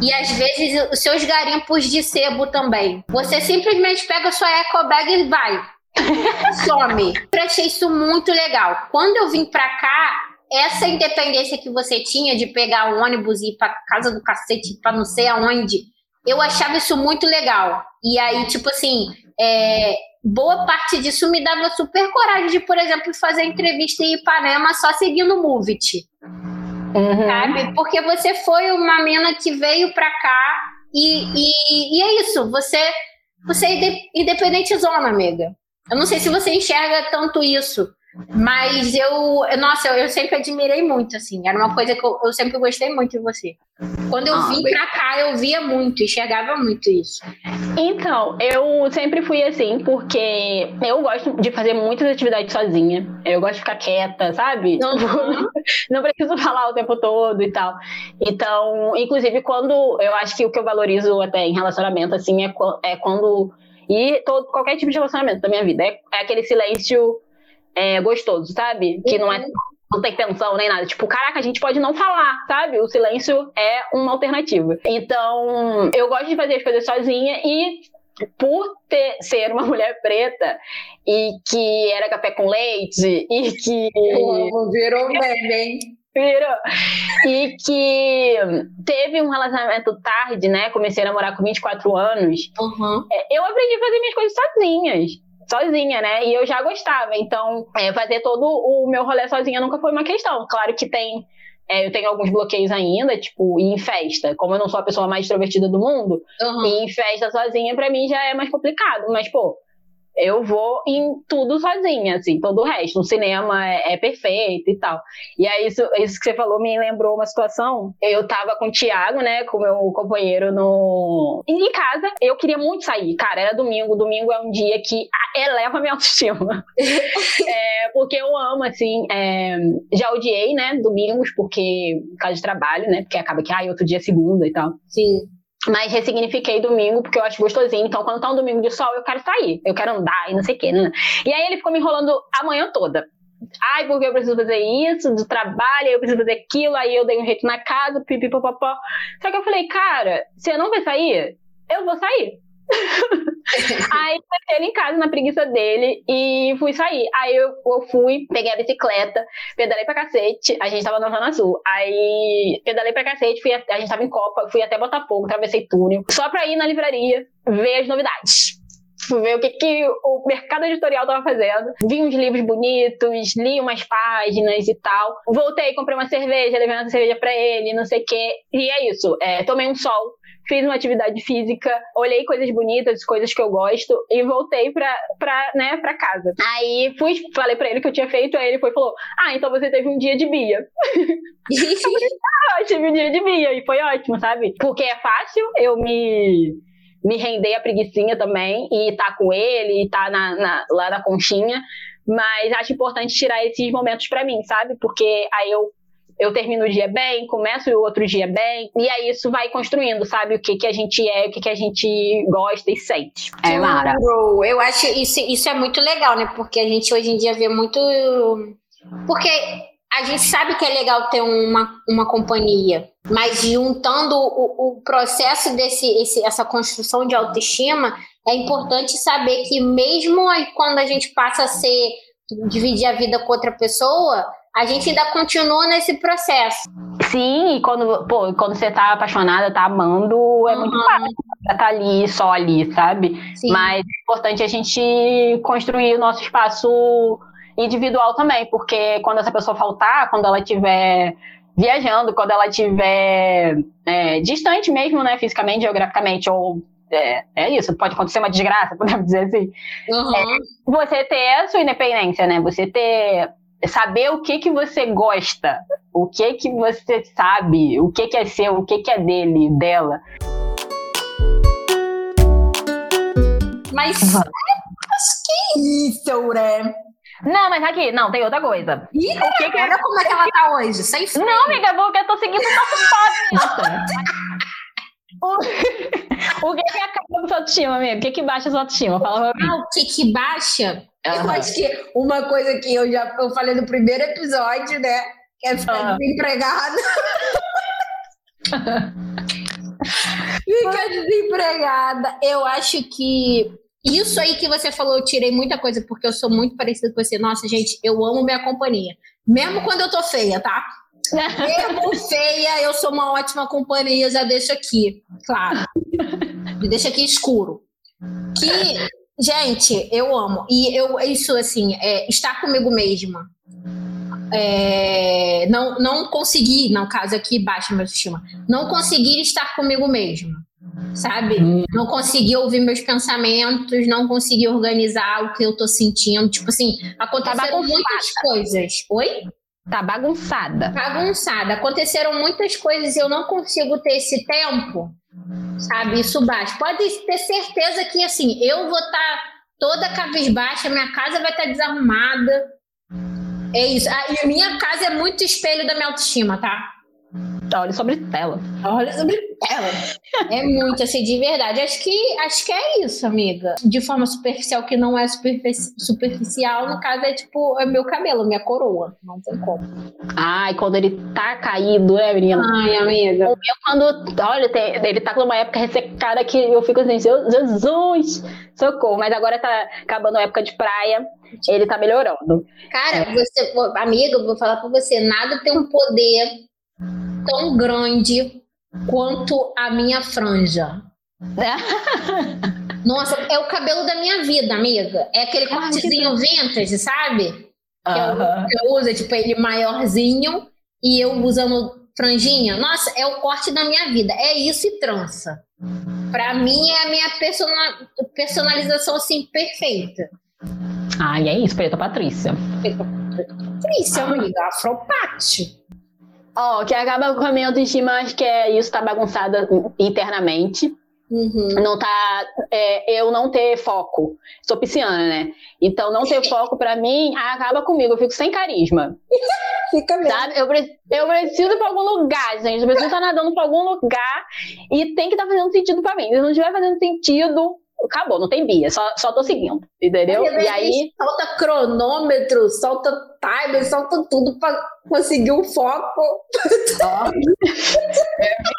E às vezes os seus garimpos de sebo também. Você simplesmente pega a sua eco bag e vai. Some. Eu achei isso muito legal. Quando eu vim pra cá, essa independência que você tinha de pegar o ônibus e ir pra casa do cacete, pra não sei aonde, eu achava isso muito legal. E aí, tipo assim, é, boa parte disso me dava super coragem de, por exemplo, fazer entrevista em Ipanema só seguindo o Movit. Uhum. Sabe? Porque você foi uma mina que veio pra cá e, e, e é isso, você, você é independente zona, amiga. Eu não sei se você enxerga tanto isso, mas eu, nossa, eu, eu, sempre admirei muito, assim. Era uma coisa que eu, eu sempre gostei muito de você. Quando eu ah, vim bem... pra cá, eu via muito, enxergava muito isso. Então, eu sempre fui assim, porque eu gosto de fazer muitas atividades sozinha. Eu gosto de ficar quieta, sabe? Uhum. Não preciso falar o tempo todo e tal. Então, inclusive, quando eu acho que o que eu valorizo até em relacionamento, assim, é, é quando. E todo, qualquer tipo de relacionamento da minha vida. É, é aquele silêncio é, gostoso, sabe? Que não é uhum. não tem tensão nem nada. Tipo, caraca, a gente pode não falar, sabe? O silêncio é uma alternativa. Então, eu gosto de fazer as coisas sozinha e por ter, ser uma mulher preta e que era café com leite e que. virou meme, hein? Virou. E que teve um relacionamento tarde, né? Comecei a namorar com 24 anos. Uhum. Eu aprendi a fazer minhas coisas sozinhas sozinha, né? E eu já gostava. Então, é, fazer todo o meu rolê sozinha nunca foi uma questão. Claro que tem. É, eu tenho alguns bloqueios ainda, tipo, ir em festa. Como eu não sou a pessoa mais extrovertida do mundo, uhum. ir em festa sozinha, pra mim já é mais complicado. Mas, pô, eu vou em tudo sozinha, assim, todo o resto. O cinema é, é, perfeito e tal. E aí, isso, isso que você falou me lembrou uma situação. Eu tava com o Thiago, né, com meu companheiro no... em casa. Eu queria muito sair. Cara, era domingo. Domingo é um dia que eleva minha autoestima. é, porque eu amo, assim, é... já odiei, né, domingos, porque, por causa de trabalho, né, porque acaba que, ai, outro dia é segunda e tal. Sim. Mas ressignifiquei domingo porque eu acho gostosinho. Então, quando tá um domingo de sol, eu quero sair. Eu quero andar e não sei o quê. Né? E aí ele ficou me enrolando a manhã toda. Ai, porque eu preciso fazer isso, do trabalho, eu preciso fazer aquilo, aí eu dei um jeito na casa, pipipopopó. Só que eu falei, cara, você não vai sair? Eu vou sair. aí eu ele em casa na preguiça dele e fui sair. Aí eu, eu, fui, peguei a bicicleta, pedalei pra cacete. A gente tava na Zona Sul. Aí pedalei pra cacete, fui, a gente tava em Copa, fui até Botafogo, atravessei túnel, só pra ir na livraria ver as novidades ver o que, que o mercado editorial tava fazendo. Vi uns livros bonitos, li umas páginas e tal. Voltei, comprei uma cerveja, levei uma cerveja pra ele, não sei o quê. E é isso. É, tomei um sol, fiz uma atividade física, olhei coisas bonitas, coisas que eu gosto e voltei pra, pra, né, pra casa. Aí fui, falei pra ele que eu tinha feito, aí ele foi e falou: Ah, então você teve um dia de Bia. eu falei, ah, eu tive um dia de Bia e foi ótimo, sabe? Porque é fácil eu me me render a preguiçinha também e estar tá com ele, e estar tá na, na, lá na conchinha. Mas acho importante tirar esses momentos para mim, sabe? Porque aí eu eu termino o dia bem, começo o outro dia bem, e aí isso vai construindo, sabe? O que, que a gente é, o que, que a gente gosta e sente. É, Mara. Eu acho isso, isso é muito legal, né? Porque a gente hoje em dia vê muito. Porque a gente sabe que é legal ter uma, uma companhia, mas juntando o, o processo desse esse, essa construção de autoestima, é importante saber que mesmo quando a gente passa a ser dividir a vida com outra pessoa, a gente ainda continua nesse processo. Sim, e quando, pô, quando você tá apaixonada, tá amando, é uhum. muito fácil tá ali, só ali, sabe? Sim. Mas é importante a gente construir o nosso espaço individual também, porque quando essa pessoa faltar, quando ela estiver viajando, quando ela estiver é, distante mesmo, né, fisicamente, geograficamente, ou é, é, isso, pode acontecer uma desgraça, podemos dizer assim. Uhum. É, você ter a sua independência, né? Você ter saber o que que você gosta, o que que você sabe, o que que é seu, o que que é dele, dela. Mas uhum. acho que é isso, né? Não, mas aqui, não, tem outra coisa. Ih, o que que é... olha como é que ela tá hoje, sem freio. Não, amiga, porque eu tô seguindo o nosso papo, o, que que acaba com sua autoestima, amiga? O que que baixa sua autoestima? Fala pra mim. Ah, o que que baixa? Uhum. Eu acho que uma coisa que eu já eu falei no primeiro episódio, né? Que é ficar uhum. desempregada. Fica desempregada. Eu acho que isso aí que você falou, eu tirei muita coisa, porque eu sou muito parecida com você. Nossa, gente, eu amo minha companhia. Mesmo quando eu tô feia, tá? Mesmo feia, eu sou uma ótima companhia, já deixo aqui, claro. Me deixa aqui escuro. Que, gente, eu amo. E eu, isso, assim, é estar comigo mesma. É, não, não conseguir, no caso aqui, baixa minha autoestima, não conseguir estar comigo mesma sabe? Hum. Não consegui ouvir meus pensamentos, não consegui organizar o que eu tô sentindo. Tipo assim, aconteceram muitas coisas. Oi? Tá bagunçada. Bagunçada. Aconteceram muitas coisas e eu não consigo ter esse tempo, sabe? Isso baixo. Pode ter certeza que, assim, eu vou estar tá toda cabisbaixa, minha casa vai estar tá desarrumada. É isso. Ah, e minha casa é muito espelho da minha autoestima, tá? Olha sobre tela. Olha sobre tela. É muito assim, de verdade. Acho que, acho que é isso, amiga. De forma superficial, que não é superficial, no caso é tipo, é meu cabelo, minha coroa. Não tem como. Ai, quando ele tá caído, né, menina? Ai, amiga. Eu, quando, olha, tem, ele tá numa época ressecada que eu fico assim, Jesus, socorro. Mas agora tá acabando a época de praia. Ele tá melhorando. Cara, é. você, amiga, eu vou falar pra você, nada tem um poder tão grande quanto a minha franja. Nossa, é o cabelo da minha vida, amiga. É aquele cortezinho vintage, sabe? Que eu, eu uso, tipo, ele maiorzinho e eu usando franjinha. Nossa, é o corte da minha vida. É isso e trança. Pra mim é a minha persona, personalização assim perfeita. Ah, e é isso, Preta Patrícia. Patrícia, amiga, Afropate. Ó, que acaba com a minha autoestima, acho que é isso, tá bagunçada internamente. Uhum. Não tá. é, eu não ter foco. Sou pisciana, né? Então, não ter foco pra mim acaba comigo. Eu fico sem carisma. Fica mesmo. Sabe? Eu, eu preciso ir pra algum lugar, gente. Eu preciso estar nadando pra algum lugar e tem que estar fazendo sentido pra mim. Se não estiver fazendo sentido, acabou, não tem bia. Só, só tô seguindo. Entendeu? E aí. Solta cronômetro, solta timer, solta tudo pra conseguir um foco.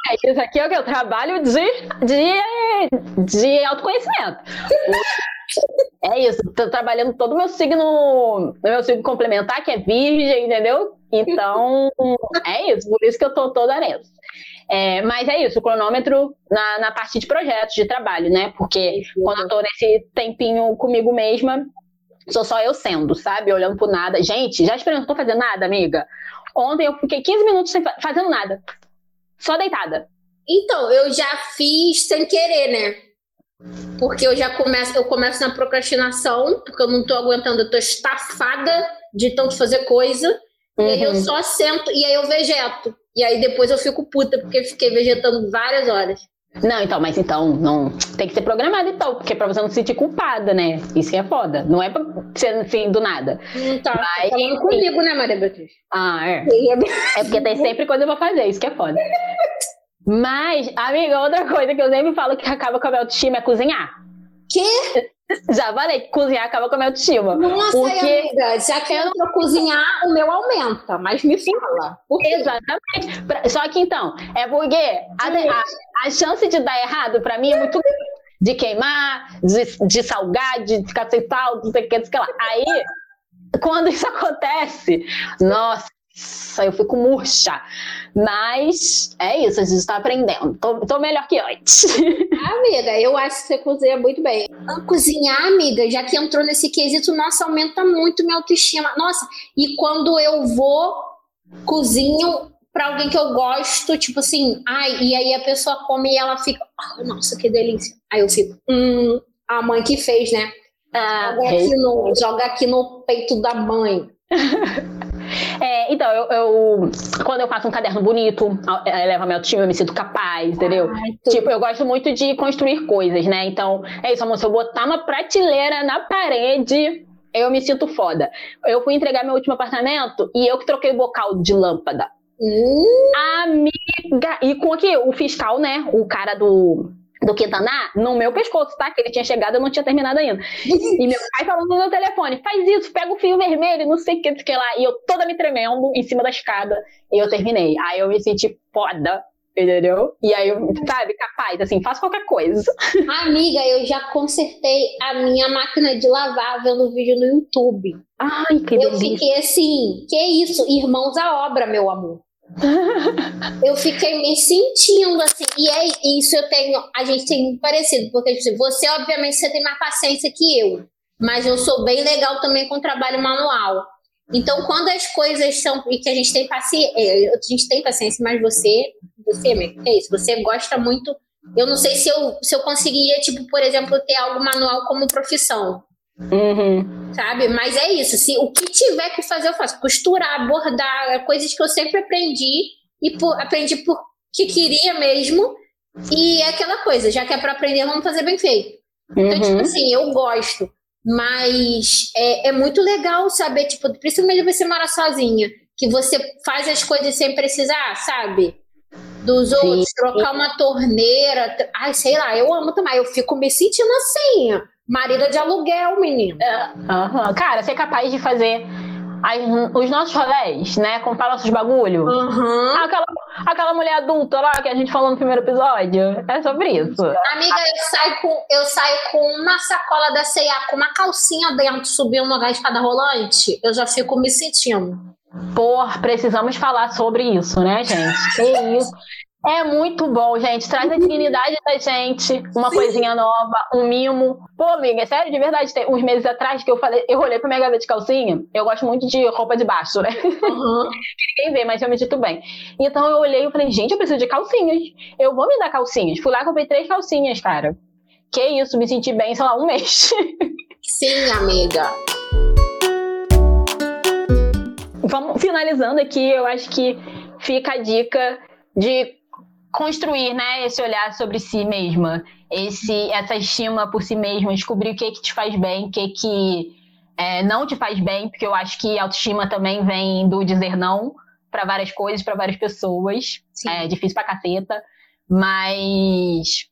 É, isso aqui é o que? O trabalho de, de, de autoconhecimento. É isso, tô trabalhando todo o meu signo, meu signo complementar, que é virgem, entendeu? Então, é isso, por isso que eu tô toda nessa. É, mas é isso, o cronômetro na, na parte de projetos, de trabalho, né? Porque quando eu tô nesse tempinho comigo mesma, sou só eu sendo, sabe? Olhando pro nada. Gente, já experimentou fazer nada, amiga? Ontem eu fiquei 15 minutos sem fa- fazendo nada. Só deitada. Então, eu já fiz sem querer, né? Porque eu já começo, eu começo na procrastinação, porque eu não tô aguentando, eu tô estafada de tanto fazer coisa. E aí eu Uhum. só sento e aí eu vegeto. E aí depois eu fico puta, porque eu fiquei vegetando várias horas. Não, então, mas então, não. Tem que ser programado, então, porque é pra você não se sentir culpada, né? Isso que é foda. Não é pra ser assim do nada. Não tá Vai. falando comigo, né, Maria Beatriz? Ah, é. É porque tem sempre coisa pra fazer, isso que é foda. Mas, amiga, outra coisa que eu sempre falo que acaba com a minha autoestima é cozinhar. Quê? Já falei que cozinhar acaba com a minha autoestima. Nossa, Porque- amiga, já que eu pra cozinhar, o meu aumenta, mas me fala. Exatamente. Só que então, é porque a, a- a chance de dar errado pra mim é muito grande. De queimar, de, de salgar, de ficar sem sal, não sei o que, não sei o que lá. Aí, quando isso acontece, nossa, eu fico murcha. Mas é isso, a gente tá aprendendo. Tô, tô melhor que antes. Amiga, eu acho que você cozinha muito bem. Cozinhar, amiga, já que entrou nesse quesito, nossa, aumenta muito minha autoestima. Nossa, e quando eu vou, cozinho pra alguém que eu gosto, tipo assim, ai, e aí a pessoa come e ela fica, ah, nossa, que delícia. Aí eu fico, hum, a mãe que fez, né? Ah, Joga aqui no, joga aqui no peito da mãe. É, então, eu, eu- quando eu faço um caderno bonito, eleva meu autoestima, eu me sinto capaz, entendeu? Tu- Tipo, eu gosto muito de construir coisas, né? Então, é isso, amor. Se eu botar uma prateleira na parede, eu me sinto foda. Eu fui entregar meu último apartamento e eu que troquei o bocal de lâmpada. Hum, Amiga! E com aqui, o fiscal, né? O cara do. Do Quintaná, no meu pescoço, tá? Que ele tinha chegado, eu não tinha terminado ainda. E meu pai falando no meu telefone: faz isso, pega o fio vermelho, não sei o que, que lá. E eu toda me tremendo em cima da escada. E eu terminei. Aí eu me senti foda, entendeu? E aí eu, sabe, capaz, assim, faço qualquer coisa. amiga, eu já consertei a minha máquina de lavar vendo vídeo no YouTube. Ai, que Eu delícia. fiquei assim, que isso, irmãos à obra, meu amor. eu fiquei me sentindo assim, e é isso eu tenho, a gente tem parecido, porque tipo, você obviamente você tem mais paciência que eu, mas eu sou bem legal também com trabalho manual. Então, quando as coisas são e que a gente tem paciência, a gente tem paciência, mas você, você, amigo, é isso, você gosta muito. Eu não sei se eu, se eu conseguiria, tipo, por exemplo, ter algo manual como profissão Uhum. sabe? Mas é isso. Se o que tiver que fazer, eu faço. Costurar, bordar, é coisas que eu sempre aprendi e por, aprendi porque queria mesmo. E é aquela coisa, já que é para aprender, vamos fazer bem feito. Então, tipo Uhum. assim, eu gosto. Mas é, é muito legal saber, tipo, principalmente você mora sozinha, que você faz as coisas sem precisar, sabe? Dos Sim. outros, trocar uma torneira. Ai, sei lá, eu amo também. Eu fico me sentindo assim, ó, marida de aluguel, menino. Aham. Cara, você é capaz de fazer as- os nossos rolés, né? Comprar nossos bagulho. Aham. Aquela, aquela mulher adulta lá que a gente falou no primeiro episódio. É sobre isso. Amiga, eu saio com, eu saio com uma sacola da C&A, com uma calcinha dentro, subindo uma escada rolante, eu já fico me sentindo. Por, precisamos falar sobre isso, né, gente? Que isso. É muito bom, gente. Traz a dignidade da gente, uma Sim. coisinha nova, um mimo. Pô, amiga, sério, de verdade, tem uns meses atrás que eu falei, eu olhei pra minha gaveta de calcinha. Eu gosto muito de roupa de baixo, né? Uhum. Ninguém vê, mas eu me dito bem. Então eu olhei e falei, gente, eu preciso de calcinhas. Eu vou me dar calcinhas. Fui lá, comprei três calcinhas, cara. Que isso, me senti bem, sei lá, um mês. Sim, amiga. Vamos finalizando aqui, eu acho que fica a dica de construir, né, esse olhar sobre si mesma, esse, essa estima por si mesma, descobrir o que que te faz bem, o que que é, não te faz bem, porque eu acho que autoestima também vem do dizer não para várias coisas, para várias pessoas. Sim. É difícil pra caceta, mas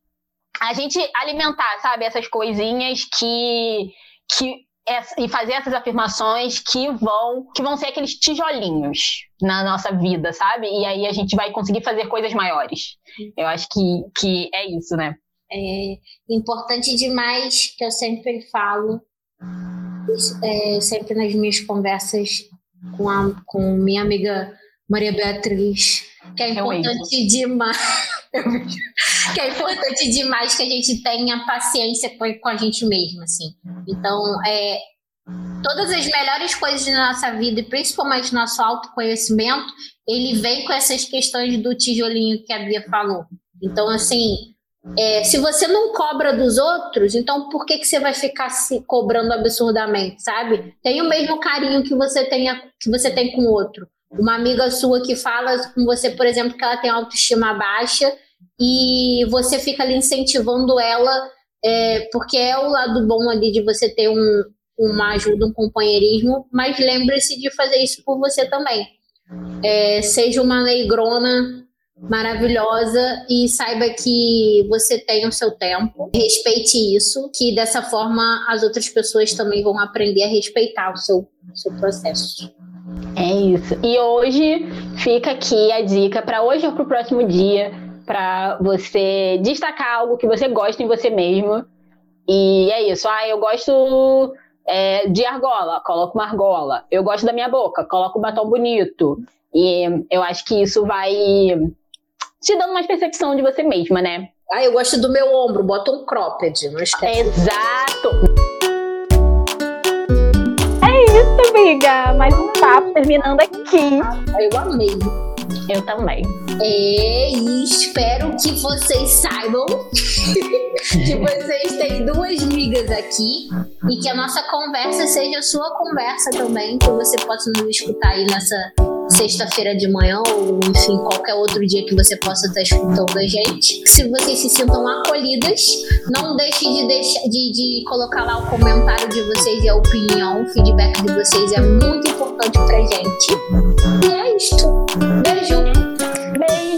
a gente alimentar, sabe, essas coisinhas que que e fazer essas afirmações que vão que vão ser aqueles tijolinhos na nossa vida, sabe? E aí a gente vai conseguir fazer coisas maiores. Eu acho que, que é isso, né? É importante demais que eu sempre falo, é, sempre nas minhas conversas com, a, com minha amiga Maria Beatriz, que é importante demais. que é importante demais que a gente tenha paciência com, com a gente mesmo, assim. Então, é, todas as melhores coisas da nossa vida, e principalmente nosso autoconhecimento, ele vem com essas questões do tijolinho que a Bia falou. Então, assim, é, se você não cobra dos outros, então por que, que você vai ficar se cobrando absurdamente, sabe? Tem o mesmo carinho que você, tenha, que você tem com o outro. Uma amiga sua que fala com você, por exemplo, que ela tem autoestima baixa e você fica ali incentivando ela, é, porque é o lado bom ali de você ter um, uma ajuda, um companheirismo, mas lembre-se de fazer isso por você também. É, seja uma negrona maravilhosa e saiba que você tem o seu tempo. Respeite isso, que dessa forma as outras pessoas também vão aprender a respeitar o seu, seu processo. Isso. E hoje fica aqui a dica para hoje ou para o próximo dia, para você destacar algo que você gosta em você mesmo. E é isso. Ah, eu gosto é, de argola, coloco uma argola. Eu gosto da minha boca, coloco um batom bonito. E eu acho que isso vai te dando mais percepção de você mesma, né? Ah, eu gosto do meu ombro, bota um cropped, não esquece. Exato! Isso, amiga! Mais um papo terminando aqui. Eu amei. Eu também. É, e espero que vocês saibam que vocês têm duas migas aqui e que a nossa conversa seja a sua conversa também, que você possa nos escutar aí nessa sexta-feira de manhã ou enfim, qualquer outro dia que você possa estar escutando a gente. Se vocês se sintam acolhidas, não deixe de, deixar, de, de colocar lá o comentário de vocês e a opinião, o feedback de vocês é muito importante pra gente. E é isto. Beijo! Beijo!